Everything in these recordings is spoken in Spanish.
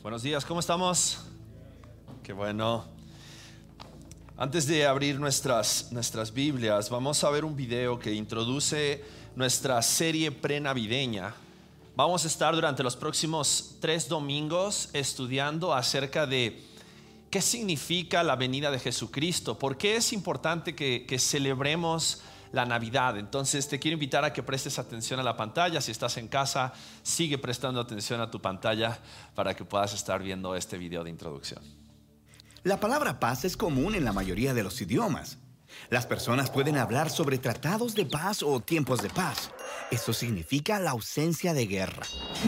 Buenos días, ¿cómo estamos? Qué bueno. Antes de abrir nuestras, nuestras Biblias, vamos a ver un video que introduce nuestra serie prenavideña. Vamos a estar durante los próximos tres domingos estudiando acerca de qué significa la venida de Jesucristo, por qué es importante que, que celebremos la Navidad. Entonces te quiero invitar a que prestes atención a la pantalla. Si estás en casa, sigue prestando atención a tu pantalla para que puedas estar viendo este video de introducción. La palabra paz es común en la mayoría de los idiomas. Las personas pueden hablar sobre tratados de paz o tiempos de paz. Eso significa la ausencia de guerra.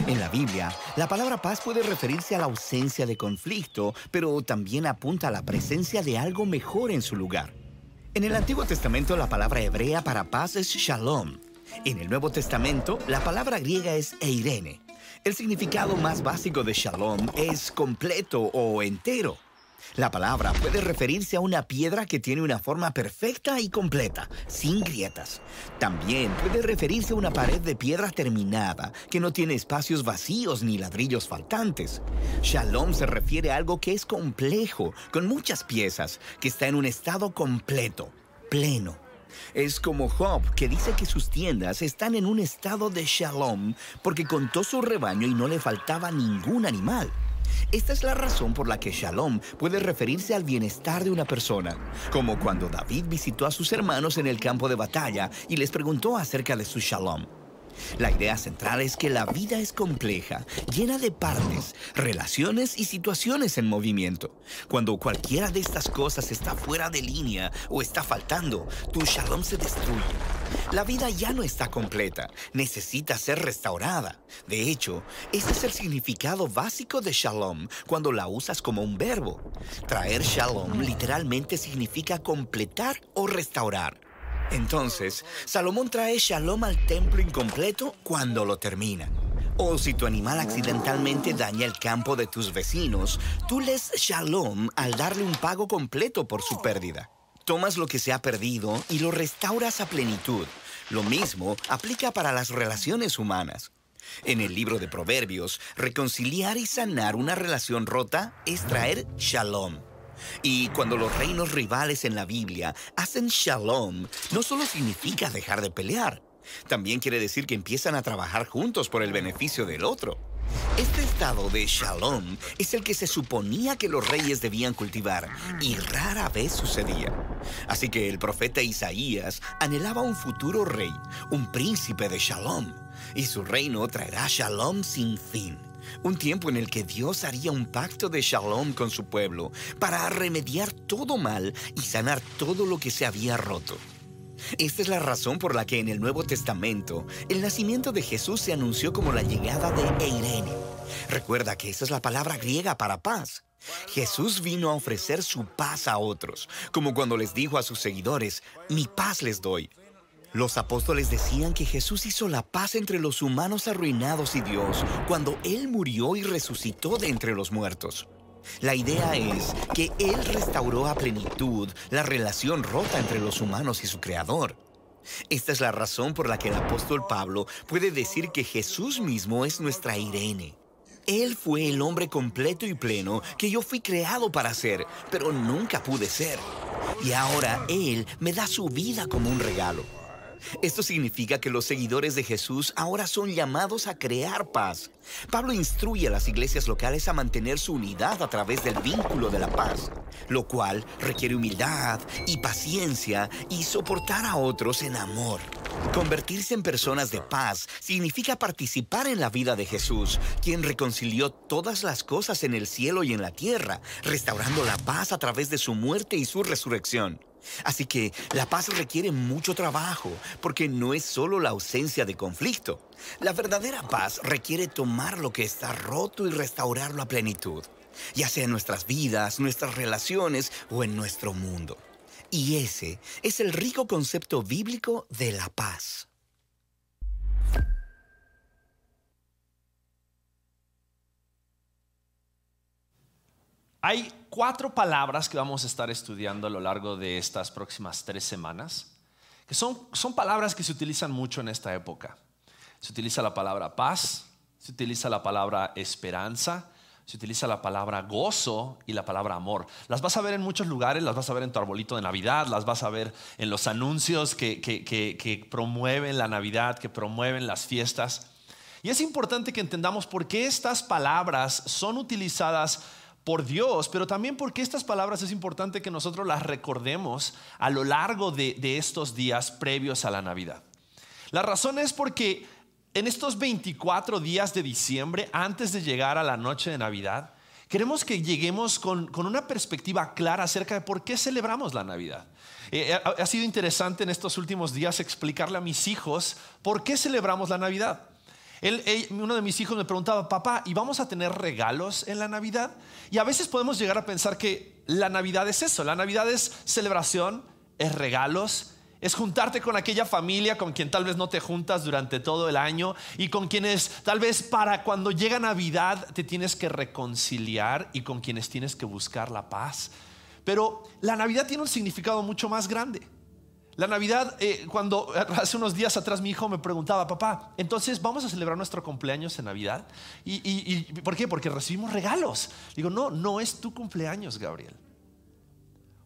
En la Biblia, la palabra paz puede referirse a la ausencia de conflicto, pero también apunta a la presencia de algo mejor en su lugar. En el Antiguo Testamento la palabra hebrea para paz es shalom. En el Nuevo Testamento la palabra griega es eirene. El significado más básico de shalom es completo o entero. La palabra puede referirse a una piedra que tiene una forma perfecta y completa, sin grietas. También puede referirse a una pared de piedra terminada, que no tiene espacios vacíos ni ladrillos faltantes. Shalom se refiere a algo que es complejo, con muchas piezas, que está en un estado completo, pleno. Es como Job, que dice que sus tiendas están en un estado de shalom porque contó su rebaño y no le faltaba ningún animal. Esta es la razón por la que shalom puede referirse al bienestar de una persona, como cuando David visitó a sus hermanos en el campo de batalla y les preguntó acerca de su shalom. La idea central es que la vida es compleja, llena de partes, relaciones y situaciones en movimiento. Cuando cualquiera de estas cosas está fuera de línea o está faltando, tu shalom se destruye. La vida ya no está completa, necesita ser restaurada. De hecho, ese es el significado básico de shalom cuando la usas como un verbo. Traer shalom literalmente significa completar o restaurar. Entonces, Salomón trae shalom al templo incompleto cuando lo termina. O si tu animal accidentalmente daña el campo de tus vecinos, tú les shalom al darle un pago completo por su pérdida. Tomas lo que se ha perdido y lo restauras a plenitud. Lo mismo aplica para las relaciones humanas. En el libro de Proverbios, reconciliar y sanar una relación rota es traer shalom. Y cuando los reinos rivales en la Biblia hacen shalom, no solo significa dejar de pelear, también quiere decir que empiezan a trabajar juntos por el beneficio del otro. Este estado de shalom es el que se suponía que los reyes debían cultivar y rara vez sucedía. Así que el profeta Isaías anhelaba un futuro rey, un príncipe de shalom, y su reino traerá shalom sin fin. Un tiempo en el que Dios haría un pacto de shalom con su pueblo para remediar todo mal y sanar todo lo que se había roto. Esta es la razón por la que en el Nuevo Testamento el nacimiento de Jesús se anunció como la llegada de Eirene. Recuerda que esa es la palabra griega para paz. Jesús vino a ofrecer su paz a otros, como cuando les dijo a sus seguidores, mi paz les doy. Los apóstoles decían que Jesús hizo la paz entre los humanos arruinados y Dios cuando Él murió y resucitó de entre los muertos. La idea es que Él restauró a plenitud la relación rota entre los humanos y su Creador. Esta es la razón por la que el apóstol Pablo puede decir que Jesús mismo es nuestra Irene. Él fue el hombre completo y pleno que yo fui creado para ser, pero nunca pude ser. Y ahora Él me da su vida como un regalo. Esto significa que los seguidores de Jesús ahora son llamados a crear paz. Pablo instruye a las iglesias locales a mantener su unidad a través del vínculo de la paz, lo cual requiere humildad y paciencia y soportar a otros en amor. Convertirse en personas de paz significa participar en la vida de Jesús, quien reconcilió todas las cosas en el cielo y en la tierra, restaurando la paz a través de su muerte y su resurrección. Así que la paz requiere mucho trabajo, porque no es solo la ausencia de conflicto. La verdadera paz requiere tomar lo que está roto y restaurarlo a plenitud, ya sea en nuestras vidas, nuestras relaciones o en nuestro mundo. Y ese es el rico concepto bíblico de la paz. Hay cuatro palabras que vamos a estar estudiando a lo largo de estas próximas tres semanas, que son, son palabras que se utilizan mucho en esta época. Se utiliza la palabra paz, se utiliza la palabra esperanza, se utiliza la palabra gozo y la palabra amor. Las vas a ver en muchos lugares, las vas a ver en tu arbolito de Navidad, las vas a ver en los anuncios que, que promueven la Navidad, que promueven las fiestas. Y es importante que entendamos por qué estas palabras son utilizadas por Dios, pero también porque estas palabras es importante que nosotros las recordemos a lo largo de, estos días previos a la Navidad. La razón es porque en estos 24 días de diciembre, antes de llegar a la noche de Navidad, queremos que lleguemos con, una perspectiva clara acerca de por qué celebramos la Navidad. Eh, ha sido interesante en estos últimos días explicarle a mis hijos por qué celebramos la Navidad uno de mis hijos me preguntaba, papá, ¿y vamos a tener regalos en la Navidad? Y a veces podemos llegar a pensar que la Navidad es eso, la Navidad es celebración, es regalos, es juntarte con aquella familia con quien tal vez no te juntas durante todo el año y con quienes tal vez para cuando llega Navidad te tienes que reconciliar y con quienes tienes que buscar la paz. Pero la Navidad tiene un significado mucho más grande. La Navidad, eh, cuando hace unos días atrás mi hijo me preguntaba, papá, entonces vamos a celebrar nuestro cumpleaños en Navidad. ¿Y, por qué? Porque recibimos regalos. Digo, no, no es tu cumpleaños, Gabriel.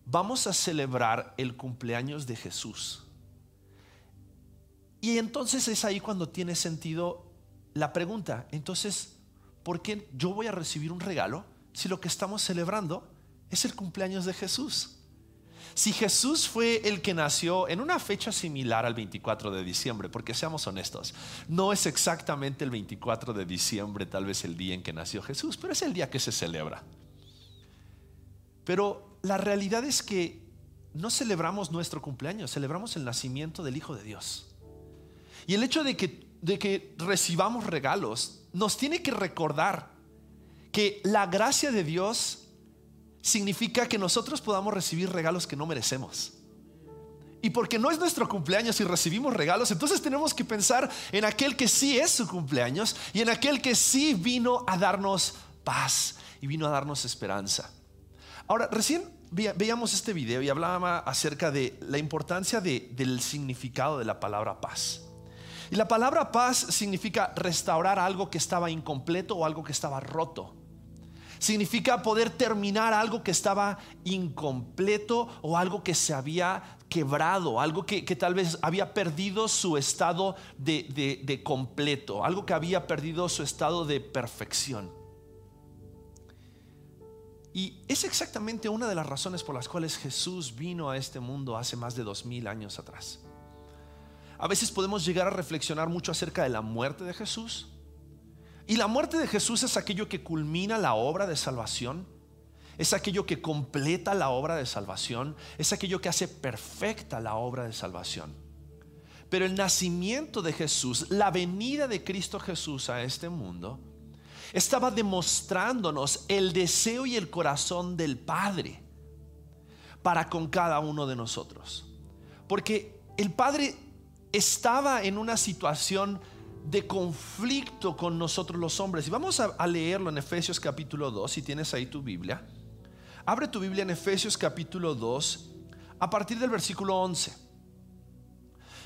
Vamos a celebrar el cumpleaños de Jesús. Y entonces es ahí cuando tiene sentido la pregunta. Entonces, ¿por qué yo voy a recibir un regalo si lo que estamos celebrando es el cumpleaños de Jesús? Si Jesús fue el que nació en una fecha similar al 24 de diciembre, porque seamos honestos, no es exactamente el 24 de diciembre tal vez el día en que nació Jesús, pero es el día que se celebra. Pero la realidad es que no celebramos nuestro cumpleaños, celebramos el nacimiento del Hijo de Dios. Y el hecho de que, de que recibamos regalos nos tiene que recordar que la gracia de Dios significa que nosotros podamos recibir regalos que no merecemos. Y porque no es nuestro cumpleaños y recibimos regalos, entonces tenemos que pensar en aquel que sí es su cumpleaños y en aquel que sí vino a darnos paz y vino a darnos esperanza. Ahora, recién veíamos este video y hablaba acerca de la importancia del significado de la palabra paz. Y la palabra paz significa restaurar algo que estaba incompleto o algo que estaba roto. Significa poder terminar algo que estaba incompleto o algo que se había quebrado, algo que, tal vez había perdido su estado de, de completo, algo que había perdido su estado de perfección. Y es exactamente una de las razones por las cuales Jesús vino a este mundo hace más de dos mil años atrás. A veces podemos llegar a reflexionar mucho acerca de la muerte de Jesús, y la muerte de Jesús es aquello que culmina la obra de salvación, es aquello que completa la obra de salvación, es aquello que hace perfecta la obra de salvación. Pero el nacimiento de Jesús, la venida de Cristo Jesús a este mundo, estaba demostrándonos el deseo y el corazón del Padre para con cada uno de nosotros. Porque el Padre estaba en una situación de conflicto con nosotros los hombres. Y vamos a, leerlo en Efesios capítulo 2, si tienes ahí tu Biblia. Abre tu Biblia en Efesios capítulo 2, a partir del versículo 11.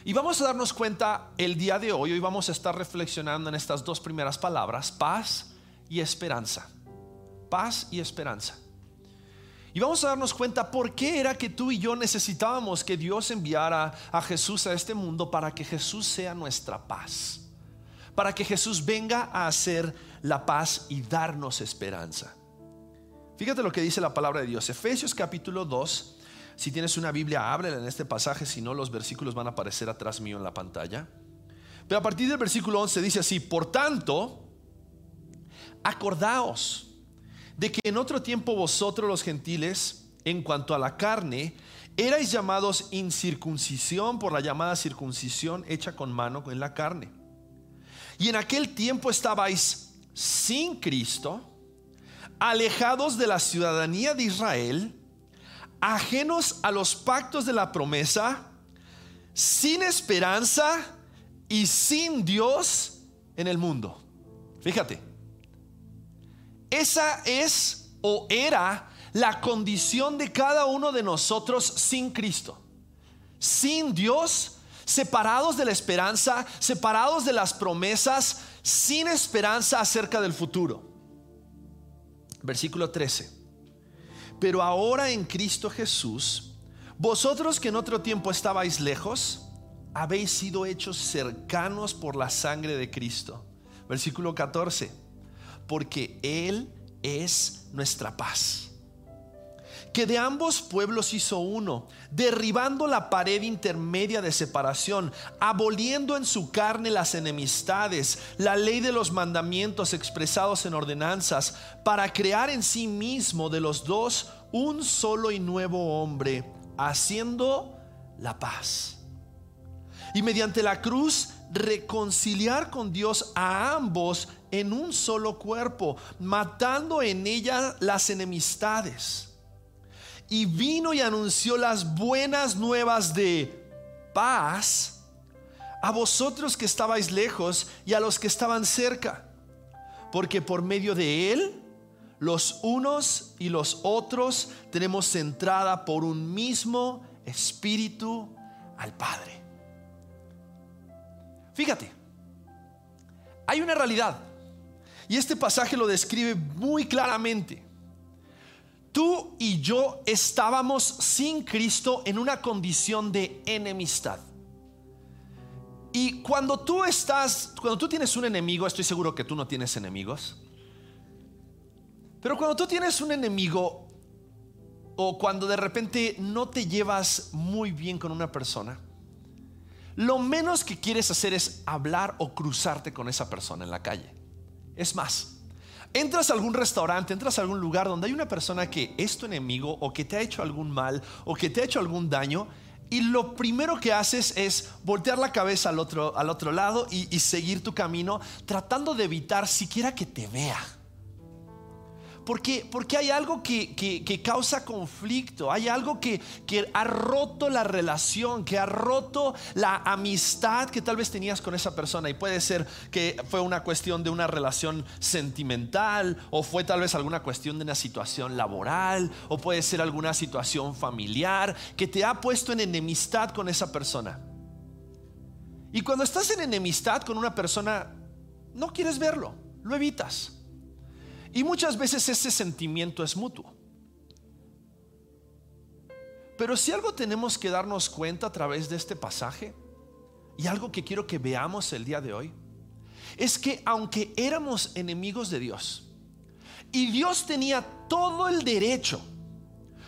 Y vamos a darnos cuenta el día de hoy, hoy vamos a estar reflexionando en estas dos primeras palabras, paz y esperanza. Paz y esperanza. Y vamos a darnos cuenta por qué era que tú y yo necesitábamos que Dios enviara a Jesús a este mundo para que Jesús sea nuestra paz para que Jesús venga a hacer la paz y darnos esperanza. Fíjate lo que dice la palabra de Dios. Efesios capítulo 2. Si tienes una Biblia, ábrela en este pasaje, si no los versículos van a aparecer atrás mío en la pantalla. Pero a partir del versículo 11 dice así, por tanto, acordaos de que en otro tiempo vosotros los gentiles, en cuanto a la carne, erais llamados incircuncisión por la llamada circuncisión hecha con mano en la carne y en aquel tiempo estabais sin Cristo, alejados de la ciudadanía de Israel, ajenos a los pactos de la promesa, sin esperanza y sin Dios en el mundo. Fíjate, esa es o era la condición de cada uno de nosotros sin Cristo. Sin Dios separados de la esperanza, separados de las promesas, sin esperanza acerca del futuro. Versículo 13. Pero ahora en Cristo Jesús, vosotros que en otro tiempo estabais lejos, habéis sido hechos cercanos por la sangre de Cristo. Versículo 14. Porque Él es nuestra paz que de ambos pueblos hizo uno, derribando la pared intermedia de separación, aboliendo en su carne las enemistades, la ley de los mandamientos expresados en ordenanzas, para crear en sí mismo de los dos un solo y nuevo hombre, haciendo la paz. Y mediante la cruz reconciliar con Dios a ambos en un solo cuerpo, matando en ella las enemistades y vino y anunció las buenas nuevas de paz a vosotros que estabais lejos y a los que estaban cerca, porque por medio de él los unos y los otros tenemos entrada por un mismo espíritu al Padre. Fíjate, hay una realidad y este pasaje lo describe muy claramente tú y yo estábamos sin Cristo en una condición de enemistad. Y cuando tú estás, cuando tú tienes un enemigo, estoy seguro que tú no tienes enemigos. Pero cuando tú tienes un enemigo o cuando de repente no te llevas muy bien con una persona, lo menos que quieres hacer es hablar o cruzarte con esa persona en la calle. Es más, Entras a algún restaurante, entras a algún lugar donde hay una persona que es tu enemigo o que te ha hecho algún mal o que te ha hecho algún daño y lo primero que haces es voltear la cabeza al otro, al otro lado y, y seguir tu camino tratando de evitar siquiera que te vea. Porque, porque hay algo que, causa conflicto, hay algo que, que ha roto la relación, que ha roto la amistad que tal vez tenías con esa persona. Y puede ser que fue una cuestión de una relación sentimental, o fue tal vez alguna cuestión de una situación laboral, o puede ser alguna situación familiar que te ha puesto en enemistad con esa persona. Y cuando estás en enemistad con una persona, no quieres verlo, lo evitas. Y muchas veces ese sentimiento es mutuo. Pero si algo tenemos que darnos cuenta a través de este pasaje, y algo que quiero que veamos el día de hoy, es que aunque éramos enemigos de Dios, y Dios tenía todo el derecho,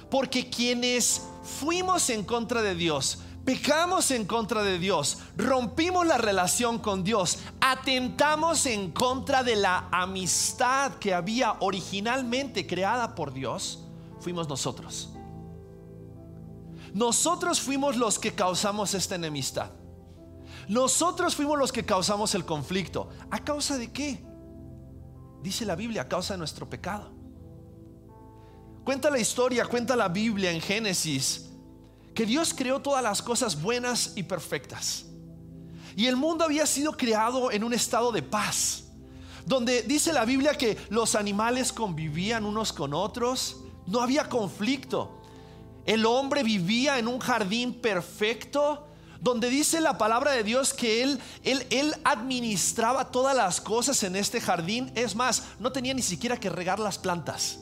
porque quienes fuimos en contra de Dios, pecamos en contra de Dios, rompimos la relación con Dios, atentamos en contra de la amistad que había originalmente creada por Dios, fuimos nosotros. Nosotros fuimos los que causamos esta enemistad. Nosotros fuimos los que causamos el conflicto. ¿A causa de qué? Dice la Biblia, a causa de nuestro pecado. Cuenta la historia, cuenta la Biblia en Génesis que Dios creó todas las cosas buenas y perfectas. Y el mundo había sido creado en un estado de paz, donde dice la Biblia que los animales convivían unos con otros, no había conflicto. El hombre vivía en un jardín perfecto, donde dice la palabra de Dios que él, él, él administraba todas las cosas en este jardín. Es más, no tenía ni siquiera que regar las plantas.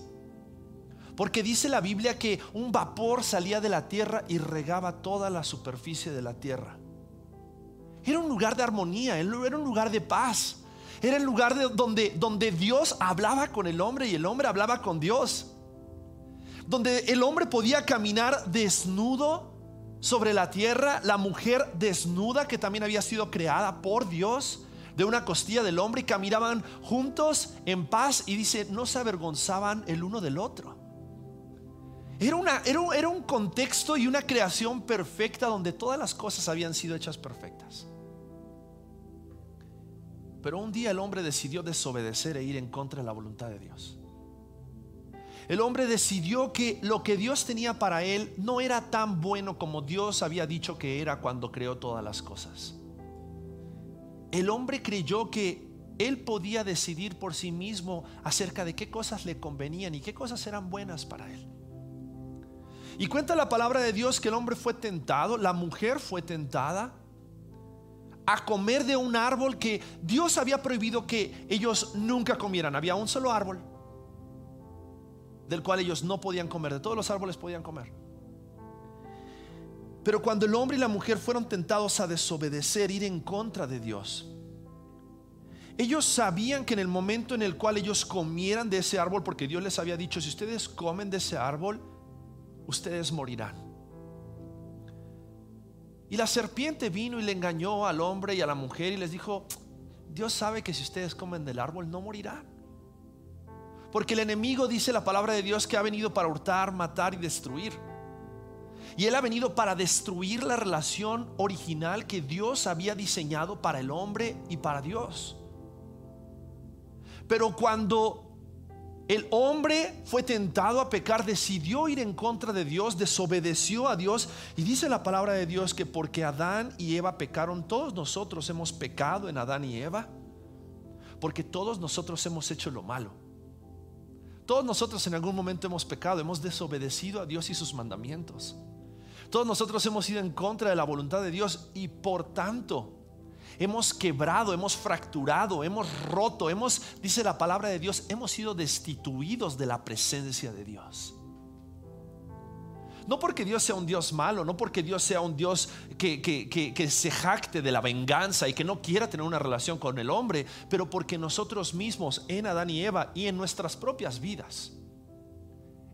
Porque dice la Biblia que un vapor salía de la tierra y regaba toda la superficie de la tierra. Era un lugar de armonía, era un lugar de paz. Era el lugar de donde, donde Dios hablaba con el hombre y el hombre hablaba con Dios. Donde el hombre podía caminar desnudo sobre la tierra, la mujer desnuda que también había sido creada por Dios de una costilla del hombre y caminaban juntos en paz y dice, no se avergonzaban el uno del otro. Era, una, era, un contexto y una creación perfecta donde todas las cosas habían sido hechas perfectas. Pero un día el hombre decidió desobedecer e ir en contra de la voluntad de Dios. El hombre decidió que lo que Dios tenía para él no era tan bueno como Dios había dicho que era cuando creó todas las cosas. El hombre creyó que él podía decidir por sí mismo acerca de qué cosas le convenían y qué cosas eran buenas para él. Y cuenta la palabra de Dios que el hombre fue tentado, la mujer fue tentada a comer de un árbol que Dios había prohibido que ellos nunca comieran. Había un solo árbol. del cual ellos no podían comer, de todos los árboles podían comer. Pero cuando el hombre y la mujer fueron tentados a desobedecer, ir en contra de Dios, ellos sabían que en el momento en el cual ellos comieran de ese árbol, porque Dios les había dicho, si ustedes comen de ese árbol, ustedes morirán. Y la serpiente vino y le engañó al hombre y a la mujer y les dijo, Dios sabe que si ustedes comen del árbol no morirán. Porque el enemigo dice la palabra de Dios que ha venido para hurtar, matar y destruir. Y Él ha venido para destruir la relación original que Dios había diseñado para el hombre y para Dios. Pero cuando el hombre fue tentado a pecar, decidió ir en contra de Dios, desobedeció a Dios. Y dice la palabra de Dios que porque Adán y Eva pecaron, todos nosotros hemos pecado en Adán y Eva. Porque todos nosotros hemos hecho lo malo. Todos nosotros en algún momento hemos pecado, hemos desobedecido a Dios y sus mandamientos. Todos nosotros hemos ido en contra de la voluntad de Dios y por tanto hemos quebrado, hemos fracturado, hemos roto, hemos, dice la palabra de Dios, hemos sido destituidos de la presencia de Dios. No porque Dios sea un Dios malo, no porque Dios sea un Dios que, que, se jacte de la venganza y que no quiera tener una relación con el hombre, pero porque nosotros mismos en Adán y Eva y en nuestras propias vidas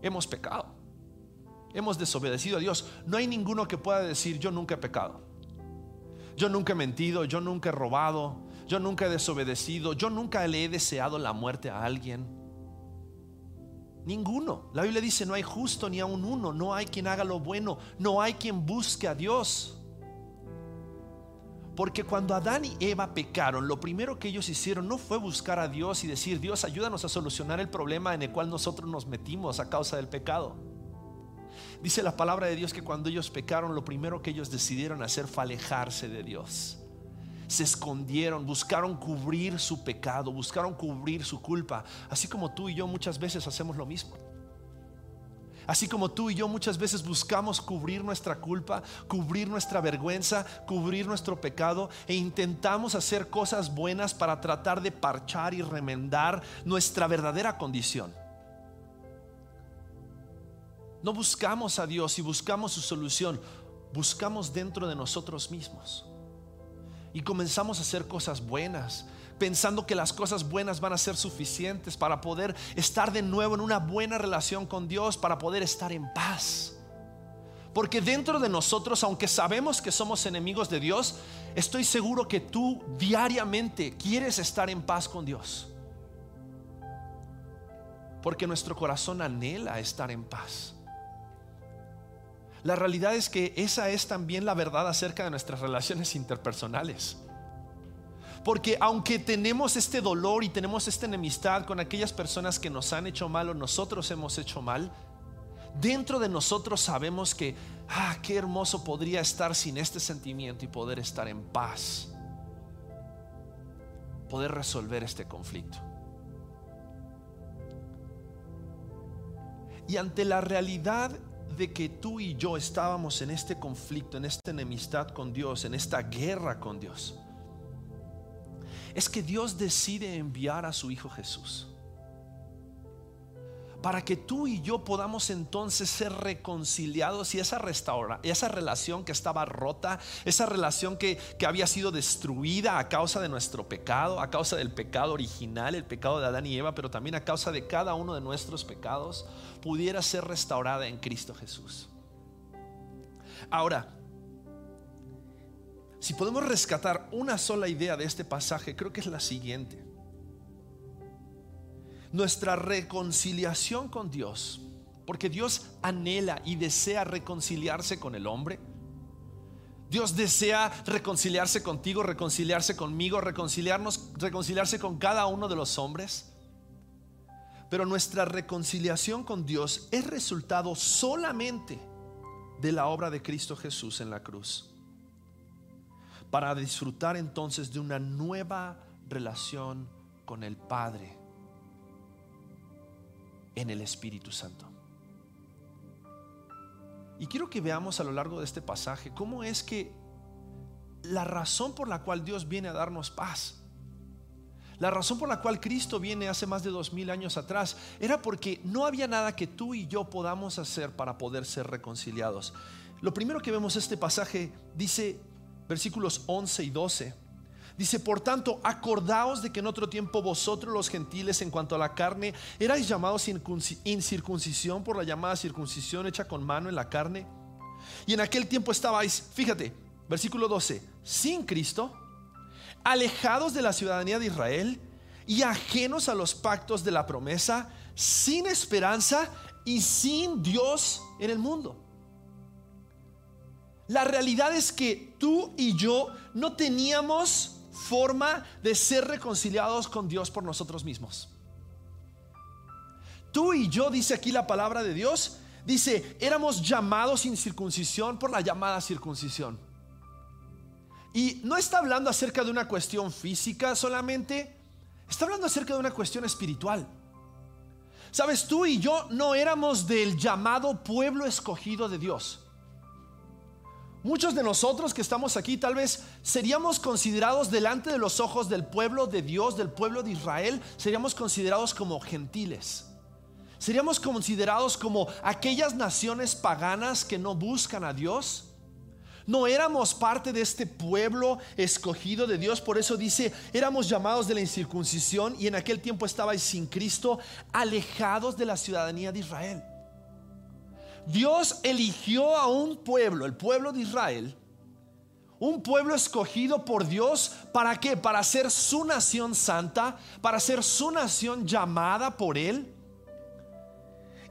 hemos pecado. Hemos desobedecido a Dios. No hay ninguno que pueda decir yo nunca he pecado. Yo nunca he mentido, yo nunca he robado, yo nunca he desobedecido, yo nunca le he deseado la muerte a alguien. Ninguno. La Biblia dice, no hay justo ni aun uno, no hay quien haga lo bueno, no hay quien busque a Dios. Porque cuando Adán y Eva pecaron, lo primero que ellos hicieron no fue buscar a Dios y decir, Dios, ayúdanos a solucionar el problema en el cual nosotros nos metimos a causa del pecado. Dice la palabra de Dios que cuando ellos pecaron, lo primero que ellos decidieron hacer fue alejarse de Dios se escondieron, buscaron cubrir su pecado, buscaron cubrir su culpa, así como tú y yo muchas veces hacemos lo mismo. Así como tú y yo muchas veces buscamos cubrir nuestra culpa, cubrir nuestra vergüenza, cubrir nuestro pecado e intentamos hacer cosas buenas para tratar de parchar y remendar nuestra verdadera condición. No buscamos a Dios y buscamos su solución, buscamos dentro de nosotros mismos y comenzamos a hacer cosas buenas, pensando que las cosas buenas van a ser suficientes para poder estar de nuevo en una buena relación con Dios, para poder estar en paz. Porque dentro de nosotros, aunque sabemos que somos enemigos de Dios, estoy seguro que tú diariamente quieres estar en paz con Dios. Porque nuestro corazón anhela estar en paz. La realidad es que esa es también la verdad acerca de nuestras relaciones interpersonales. Porque aunque tenemos este dolor y tenemos esta enemistad con aquellas personas que nos han hecho mal o nosotros hemos hecho mal, dentro de nosotros sabemos que, ah, qué hermoso podría estar sin este sentimiento y poder estar en paz. Poder resolver este conflicto. Y ante la realidad de que tú y yo estábamos en este conflicto, en esta enemistad con Dios, en esta guerra con Dios, es que Dios decide enviar a su Hijo Jesús para que tú y yo podamos entonces ser reconciliados y esa restaura, esa relación que estaba rota, esa relación que, que, había sido destruida a causa de nuestro pecado, a causa del pecado original, el pecado de Adán y Eva, pero también a causa de cada uno de nuestros pecados, pudiera ser restaurada en Cristo Jesús. Ahora, si podemos rescatar una sola idea de este pasaje, creo que es la siguiente nuestra reconciliación con Dios, porque Dios anhela y desea reconciliarse con el hombre. Dios desea reconciliarse contigo, reconciliarse conmigo, reconciliarnos, reconciliarse con cada uno de los hombres. Pero nuestra reconciliación con Dios es resultado solamente de la obra de Cristo Jesús en la cruz. Para disfrutar entonces de una nueva relación con el Padre en el Espíritu Santo. Y quiero que veamos a lo largo de este pasaje cómo es que la razón por la cual Dios viene a darnos paz, La razón por la cual Cristo viene hace más de dos mil años atrás era porque no había nada que tú y yo podamos hacer para poder ser reconciliados. Lo primero que vemos este pasaje dice versículos 11 y 12. Dice, por tanto, acordaos de que en otro tiempo vosotros los gentiles en cuanto a la carne erais llamados incircuncisión por la llamada circuncisión hecha con mano en la carne. Y en aquel tiempo estabais, fíjate, versículo 12, sin Cristo alejados de la ciudadanía de Israel y ajenos a los pactos de la promesa, sin esperanza y sin Dios en el mundo. La realidad es que tú y yo no teníamos forma de ser reconciliados con Dios por nosotros mismos. Tú y yo, dice aquí la palabra de Dios, dice, éramos llamados sin circuncisión por la llamada circuncisión. Y no está hablando acerca de una cuestión física solamente, está hablando acerca de una cuestión espiritual. Sabes, tú y yo no éramos del llamado pueblo escogido de Dios. Muchos de nosotros que estamos aquí tal vez seríamos considerados delante de los ojos del pueblo de Dios, del pueblo de Israel, seríamos considerados como gentiles. Seríamos considerados como aquellas naciones paganas que no buscan a Dios no éramos parte de este pueblo escogido de Dios, por eso dice, éramos llamados de la incircuncisión y en aquel tiempo estabais sin Cristo, alejados de la ciudadanía de Israel. Dios eligió a un pueblo, el pueblo de Israel, un pueblo escogido por Dios, ¿para qué? Para ser su nación santa, para ser su nación llamada por Él.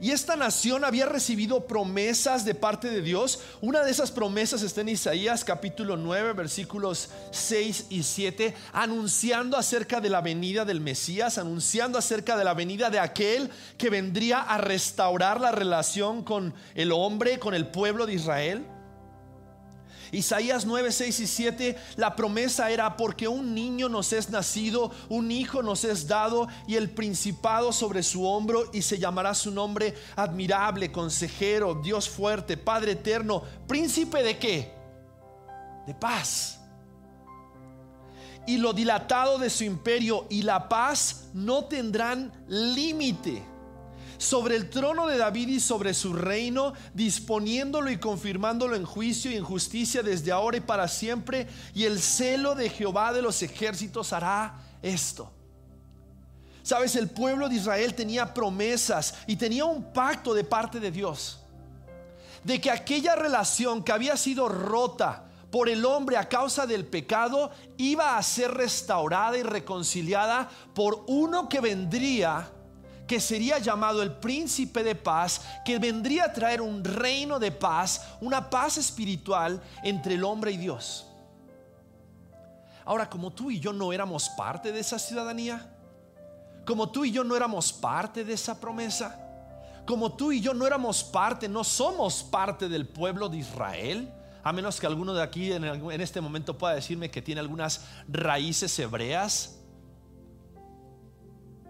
Y esta nación había recibido promesas de parte de Dios. Una de esas promesas está en Isaías capítulo 9 versículos 6 y 7, anunciando acerca de la venida del Mesías, anunciando acerca de la venida de aquel que vendría a restaurar la relación con el hombre, con el pueblo de Israel. Isaías 9, 6 y 7, la promesa era porque un niño nos es nacido, un hijo nos es dado y el principado sobre su hombro y se llamará su nombre admirable, consejero, Dios fuerte, Padre eterno, príncipe de qué? De paz. Y lo dilatado de su imperio y la paz no tendrán límite sobre el trono de David y sobre su reino, disponiéndolo y confirmándolo en juicio y en justicia desde ahora y para siempre. Y el celo de Jehová de los ejércitos hará esto. Sabes, el pueblo de Israel tenía promesas y tenía un pacto de parte de Dios. De que aquella relación que había sido rota por el hombre a causa del pecado iba a ser restaurada y reconciliada por uno que vendría que sería llamado el príncipe de paz, que vendría a traer un reino de paz, una paz espiritual entre el hombre y Dios. Ahora, como tú y yo no éramos parte de esa ciudadanía, como tú y yo no éramos parte de esa promesa, como tú y yo no éramos parte, no somos parte del pueblo de Israel, a menos que alguno de aquí en, este momento pueda decirme que tiene algunas raíces hebreas,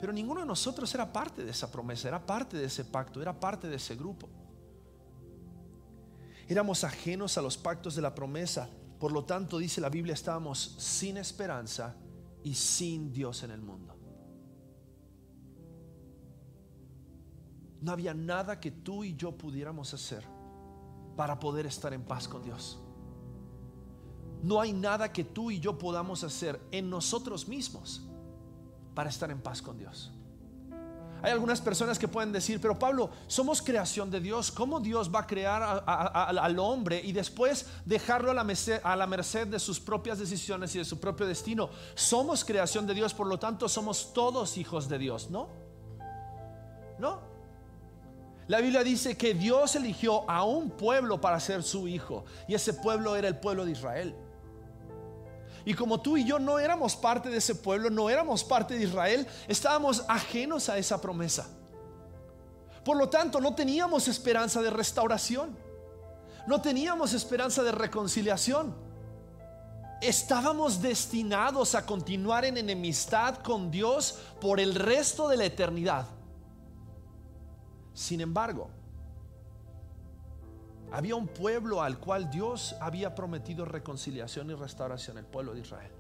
pero ninguno de nosotros era parte de esa promesa, era parte de ese pacto, era parte de ese grupo. Éramos ajenos a los pactos de la promesa. Por lo tanto, dice la Biblia, estábamos sin esperanza y sin Dios en el mundo. No había nada que tú y yo pudiéramos hacer para poder estar en paz con Dios. No hay nada que tú y yo podamos hacer en nosotros mismos para estar en paz con Dios. Hay algunas personas que pueden decir, pero Pablo, somos creación de Dios. ¿Cómo Dios va a crear al hombre y después dejarlo a la, merced, de sus propias decisiones y de su propio destino? Somos creación de Dios, por lo tanto somos todos hijos de Dios, ¿no? ¿No? La Biblia dice que Dios eligió a un pueblo para ser su hijo y ese pueblo era el pueblo de Israel. Y como tú y yo no éramos parte de ese pueblo, no éramos parte de Israel, estábamos ajenos a esa promesa. Por lo tanto, no teníamos esperanza de restauración. No teníamos esperanza de reconciliación. Estábamos destinados a continuar en enemistad con Dios por el resto de la eternidad. Sin embargo, había un pueblo al cual Dios había prometido reconciliación y restauración, el pueblo de Israel.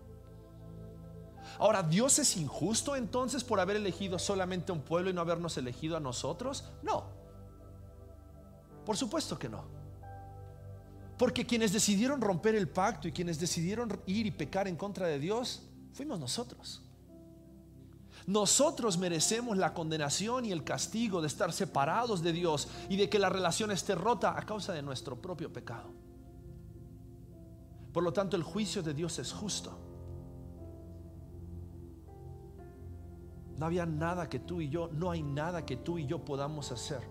Ahora, ¿Dios es injusto entonces por haber elegido solamente un pueblo y no habernos elegido a nosotros? No. Por supuesto que no. Porque quienes decidieron romper el pacto y quienes decidieron ir y pecar en contra de Dios, fuimos nosotros. Nosotros merecemos la condenación y el castigo de estar separados de Dios y de que la relación esté rota a causa de nuestro propio pecado. Por lo tanto, el juicio de Dios es justo. No había nada que tú y yo, no hay nada que tú y yo podamos hacer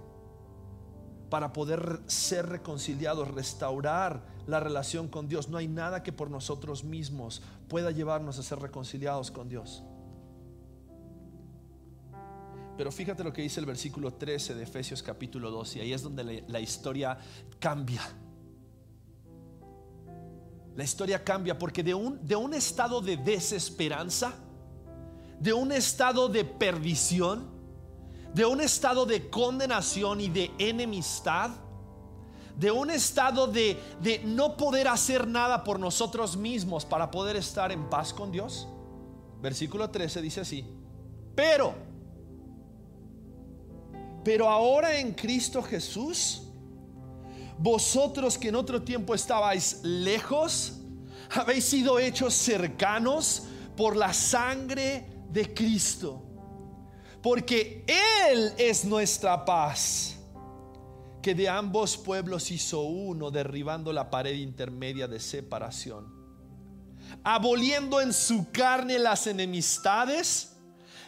para poder ser reconciliados, restaurar la relación con Dios. No hay nada que por nosotros mismos pueda llevarnos a ser reconciliados con Dios. Pero fíjate lo que dice el versículo 13 de Efesios capítulo 2 y ahí es donde la historia cambia. La historia cambia porque de un, de un estado de desesperanza, de un estado de perdición, de un estado de condenación y de enemistad, de un estado de, de no poder hacer nada por nosotros mismos para poder estar en paz con Dios. Versículo 13 dice así, pero, pero ahora en Cristo Jesús, vosotros que en otro tiempo estabais lejos, habéis sido hechos cercanos por la sangre de Cristo. Porque Él es nuestra paz, que de ambos pueblos hizo uno, derribando la pared intermedia de separación, aboliendo en su carne las enemistades,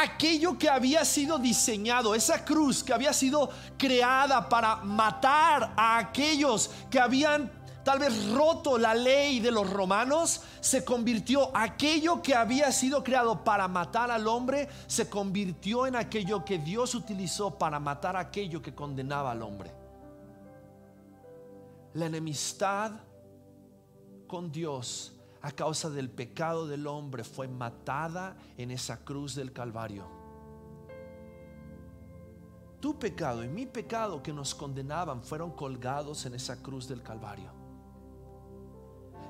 Aquello que había sido diseñado, esa cruz que había sido creada para matar a aquellos que habían tal vez roto la ley de los romanos, se convirtió aquello que había sido creado para matar al hombre, se convirtió en aquello que Dios utilizó para matar aquello que condenaba al hombre. La enemistad con Dios a causa del pecado del hombre fue matada en esa cruz del Calvario. Tu pecado y mi pecado que nos condenaban fueron colgados en esa cruz del Calvario.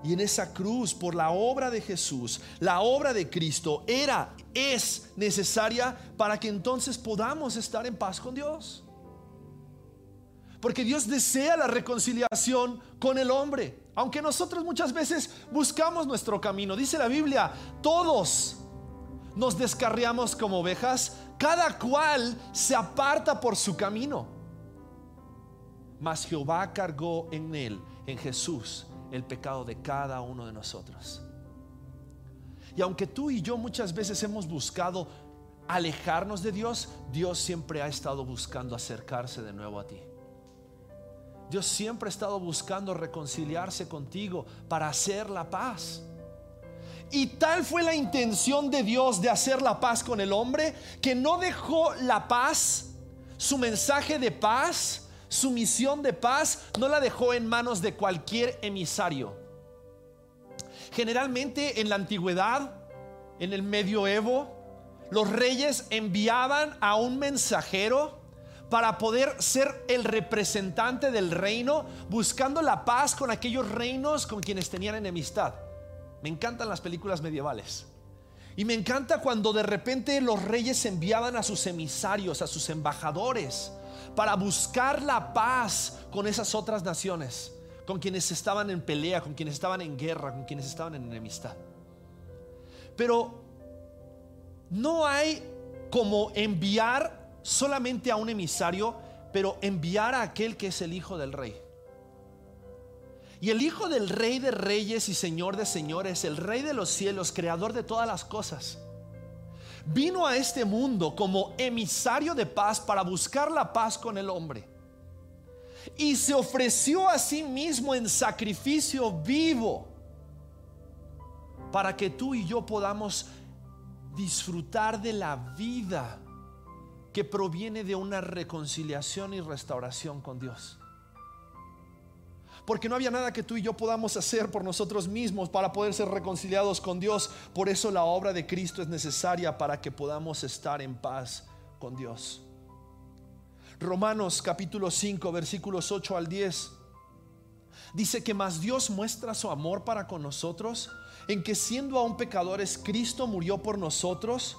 Y en esa cruz, por la obra de Jesús, la obra de Cristo era, es necesaria para que entonces podamos estar en paz con Dios. Porque Dios desea la reconciliación con el hombre. Aunque nosotros muchas veces buscamos nuestro camino. Dice la Biblia, todos nos descarriamos como ovejas, cada cual se aparta por su camino. Mas Jehová cargó en él, en Jesús, el pecado de cada uno de nosotros. Y aunque tú y yo muchas veces hemos buscado alejarnos de Dios, Dios siempre ha estado buscando acercarse de nuevo a ti. Dios siempre ha estado buscando reconciliarse contigo para hacer la paz. Y tal fue la intención de Dios de hacer la paz con el hombre que no dejó la paz, su mensaje de paz, su misión de paz no la dejó en manos de cualquier emisario. Generalmente en la antigüedad, en el medioevo, los reyes enviaban a un mensajero para poder ser el representante del reino, buscando la paz con aquellos reinos con quienes tenían enemistad. Me encantan las películas medievales. Y me encanta cuando de repente los reyes enviaban a sus emisarios, a sus embajadores, para buscar la paz con esas otras naciones, con quienes estaban en pelea, con quienes estaban en guerra, con quienes estaban en enemistad. Pero no hay como enviar solamente a un emisario, pero enviar a aquel que es el hijo del rey. Y el hijo del rey de reyes y señor de señores, el rey de los cielos, creador de todas las cosas vino a este mundo como emisario de paz para buscar la paz con el hombre. Y se ofreció a sí mismo en sacrificio vivo para que tú y yo podamos disfrutar de la vida que proviene de una reconciliación y restauración con Dios. porque no había nada que tú y yo podamos hacer por nosotros mismos para poder ser reconciliados con Dios. Por eso la obra de Cristo es necesaria para que podamos estar en paz con Dios. Romanos capítulo 5 versículos 8 al 10 dice que más Dios muestra su amor para con nosotros en que siendo aún pecadores Cristo murió por nosotros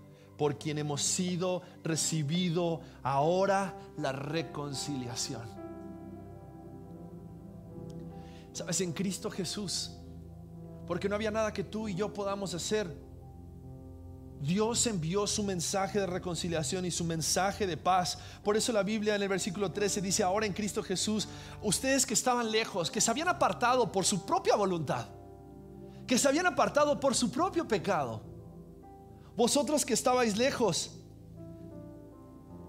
por quien hemos sido recibido ahora la reconciliación. Sabes, en Cristo Jesús, porque no había nada que tú y yo podamos hacer. Dios envió su mensaje de reconciliación y su mensaje de paz. Por eso la Biblia en el versículo 13 dice, ahora en Cristo Jesús, ustedes que estaban lejos, que se habían apartado por su propia voluntad, que se habían apartado por su propio pecado, vosotros que estabais lejos,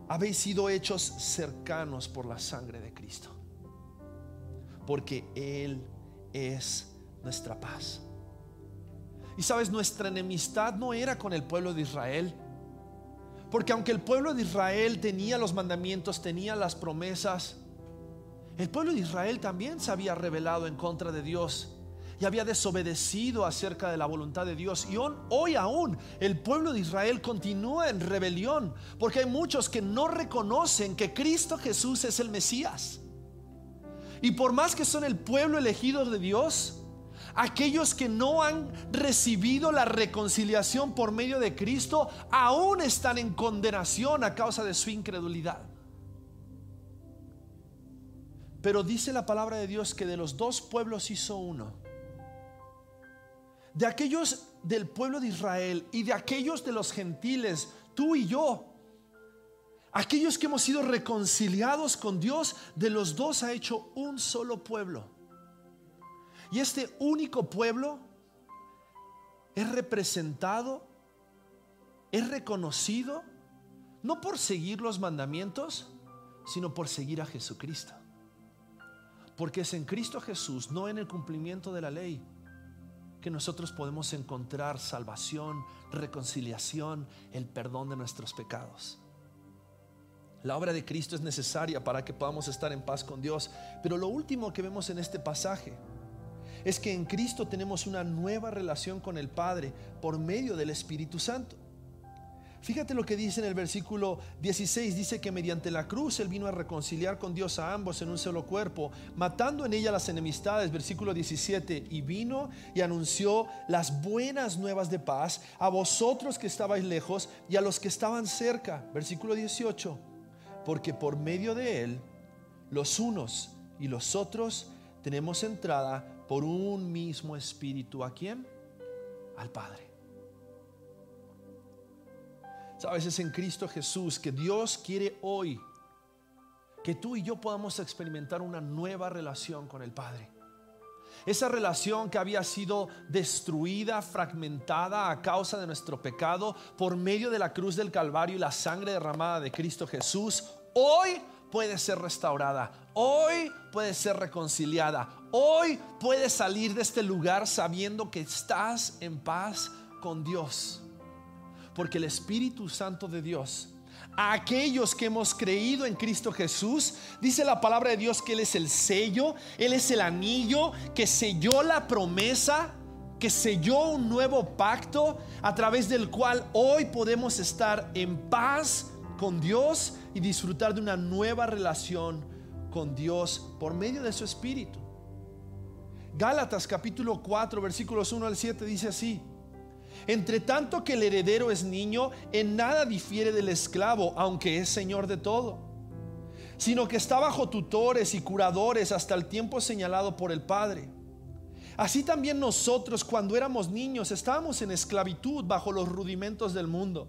habéis sido hechos cercanos por la sangre de Cristo. Porque Él es nuestra paz. Y sabes, nuestra enemistad no era con el pueblo de Israel. Porque aunque el pueblo de Israel tenía los mandamientos, tenía las promesas, el pueblo de Israel también se había rebelado en contra de Dios y había desobedecido acerca de la voluntad de Dios. Y hoy aún el pueblo de Israel continúa en rebelión porque hay muchos que no reconocen que Cristo Jesús es el Mesías. Y por más que son el pueblo elegido de Dios, aquellos que no han recibido la reconciliación por medio de Cristo aún están en condenación a causa de su incredulidad. Pero dice la palabra de Dios que de los dos pueblos hizo uno de aquellos del pueblo de Israel y de aquellos de los gentiles, tú y yo, aquellos que hemos sido reconciliados con Dios, de los dos ha hecho un solo pueblo. Y este único pueblo es representado, es reconocido, no por seguir los mandamientos, sino por seguir a Jesucristo. Porque es en Cristo Jesús, no en el cumplimiento de la ley, que nosotros podemos encontrar salvación, reconciliación, el perdón de nuestros pecados. La obra de Cristo es necesaria para que podamos estar en paz con Dios. Pero lo último que vemos en este pasaje es que en Cristo tenemos una nueva relación con el Padre por medio del Espíritu Santo. Fíjate lo que dice en el versículo 16, dice que mediante la cruz Él vino a reconciliar con Dios a ambos en un solo cuerpo, matando en ella las enemistades, versículo 17, y vino y anunció las buenas nuevas de paz a vosotros que estabais lejos y a los que estaban cerca, versículo 18, porque por medio de Él, los unos y los otros tenemos entrada por un mismo espíritu. ¿A quién? Al Padre. Sabes, es en Cristo Jesús que Dios quiere hoy que tú y yo podamos experimentar una nueva relación con el Padre. Esa relación que había sido destruida, fragmentada a causa de nuestro pecado por medio de la cruz del Calvario y la sangre derramada de Cristo Jesús, hoy puede ser restaurada, hoy puede ser reconciliada, hoy puedes salir de este lugar sabiendo que estás en paz con Dios. Porque el Espíritu Santo de Dios, a aquellos que hemos creído en Cristo Jesús, dice la palabra de Dios que Él es el sello, Él es el anillo que selló la promesa, que selló un nuevo pacto a través del cual hoy podemos estar en paz con Dios y disfrutar de una nueva relación con Dios por medio de su Espíritu. Gálatas capítulo 4 versículos 1 al 7 dice así. Entre tanto que el heredero es niño, en nada difiere del esclavo, aunque es señor de todo, sino que está bajo tutores y curadores hasta el tiempo señalado por el Padre. Así también nosotros cuando éramos niños estábamos en esclavitud bajo los rudimentos del mundo.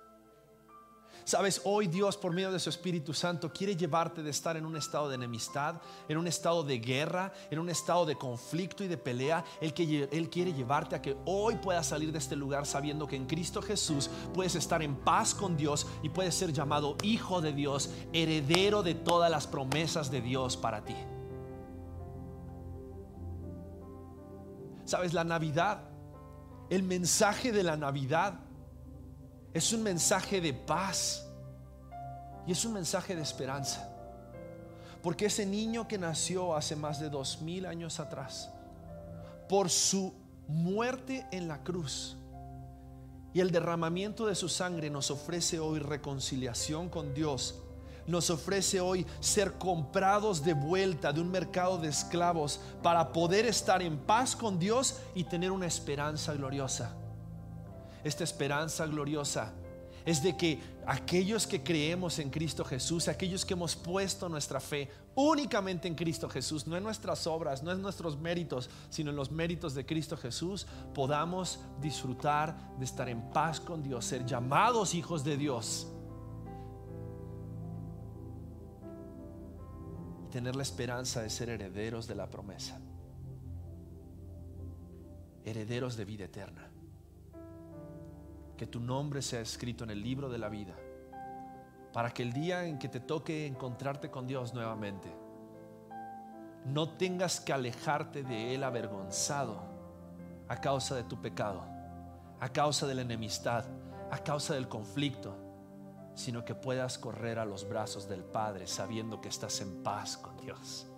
Sabes, hoy Dios por medio de su Espíritu Santo quiere llevarte de estar en un estado de enemistad, en un estado de guerra, en un estado de conflicto y de pelea. Él, que, él quiere llevarte a que hoy puedas salir de este lugar sabiendo que en Cristo Jesús puedes estar en paz con Dios y puedes ser llamado hijo de Dios, heredero de todas las promesas de Dios para ti. Sabes, la Navidad, el mensaje de la Navidad es un mensaje de paz y es un mensaje de esperanza. Porque ese niño que nació hace más de dos mil años atrás, por su muerte en la cruz y el derramamiento de su sangre nos ofrece hoy reconciliación con Dios nos ofrece hoy ser comprados de vuelta de un mercado de esclavos para poder estar en paz con Dios y tener una esperanza gloriosa esta esperanza gloriosa es de que aquellos que creemos en Cristo Jesús, aquellos que hemos puesto nuestra fe únicamente en Cristo Jesús, no en nuestras obras, no en nuestros méritos, sino en los méritos de Cristo Jesús, podamos disfrutar de estar en paz con Dios, ser llamados hijos de Dios y tener la esperanza de ser herederos de la promesa, herederos de vida eterna que tu nombre sea escrito en el libro de la vida, para que el día en que te toque encontrarte con Dios nuevamente, no tengas que alejarte de Él avergonzado a causa de tu pecado, a causa de la enemistad, a causa del conflicto, sino que puedas correr a los brazos del Padre sabiendo que estás en paz con Dios.